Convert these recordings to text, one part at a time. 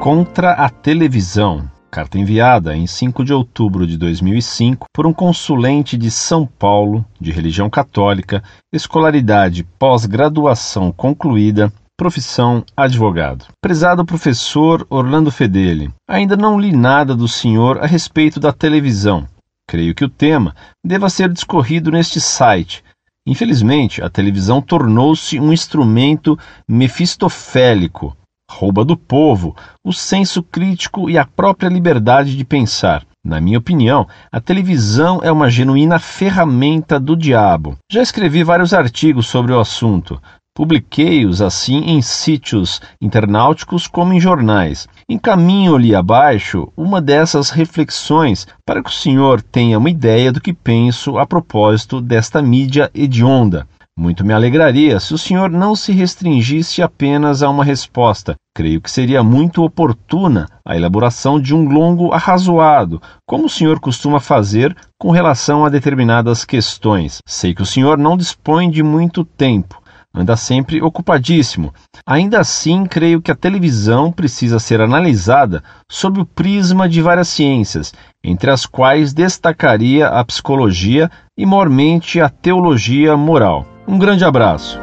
contra a televisão. Carta enviada em 5 de outubro de 2005 por um consulente de São Paulo, de religião católica, escolaridade pós-graduação concluída, profissão advogado. Prezado professor Orlando Fedeli, ainda não li nada do senhor a respeito da televisão. Creio que o tema deva ser discorrido neste site. Infelizmente, a televisão tornou-se um instrumento mefistofélico, rouba do povo o senso crítico e a própria liberdade de pensar. Na minha opinião, a televisão é uma genuína ferramenta do diabo. Já escrevi vários artigos sobre o assunto. Publiquei-os assim em sítios internauticos como em jornais. Encaminho-lhe abaixo uma dessas reflexões para que o senhor tenha uma ideia do que penso a propósito desta mídia hedionda. Muito me alegraria se o senhor não se restringisse apenas a uma resposta. Creio que seria muito oportuna a elaboração de um longo arrazoado, como o senhor costuma fazer com relação a determinadas questões. Sei que o senhor não dispõe de muito tempo anda sempre ocupadíssimo. Ainda assim, creio que a televisão precisa ser analisada sob o prisma de várias ciências, entre as quais destacaria a psicologia e, mormente, a teologia moral. Um grande abraço.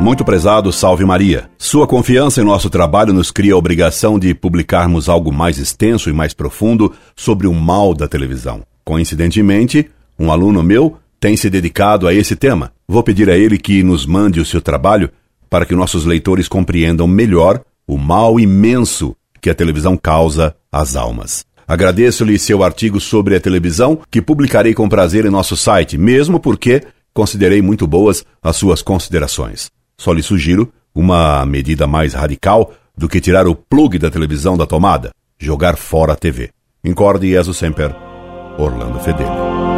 Muito prezado, salve Maria. Sua confiança em nosso trabalho nos cria a obrigação de publicarmos algo mais extenso e mais profundo sobre o mal da televisão. Coincidentemente, um aluno meu tem se dedicado a esse tema. Vou pedir a ele que nos mande o seu trabalho para que nossos leitores compreendam melhor o mal imenso que a televisão causa às almas. Agradeço-lhe seu artigo sobre a televisão, que publicarei com prazer em nosso site, mesmo porque considerei muito boas as suas considerações. Só lhe sugiro uma medida mais radical do que tirar o plug da televisão da tomada, jogar fora a TV. Incorde Jesus Semper, Orlando Fedeli.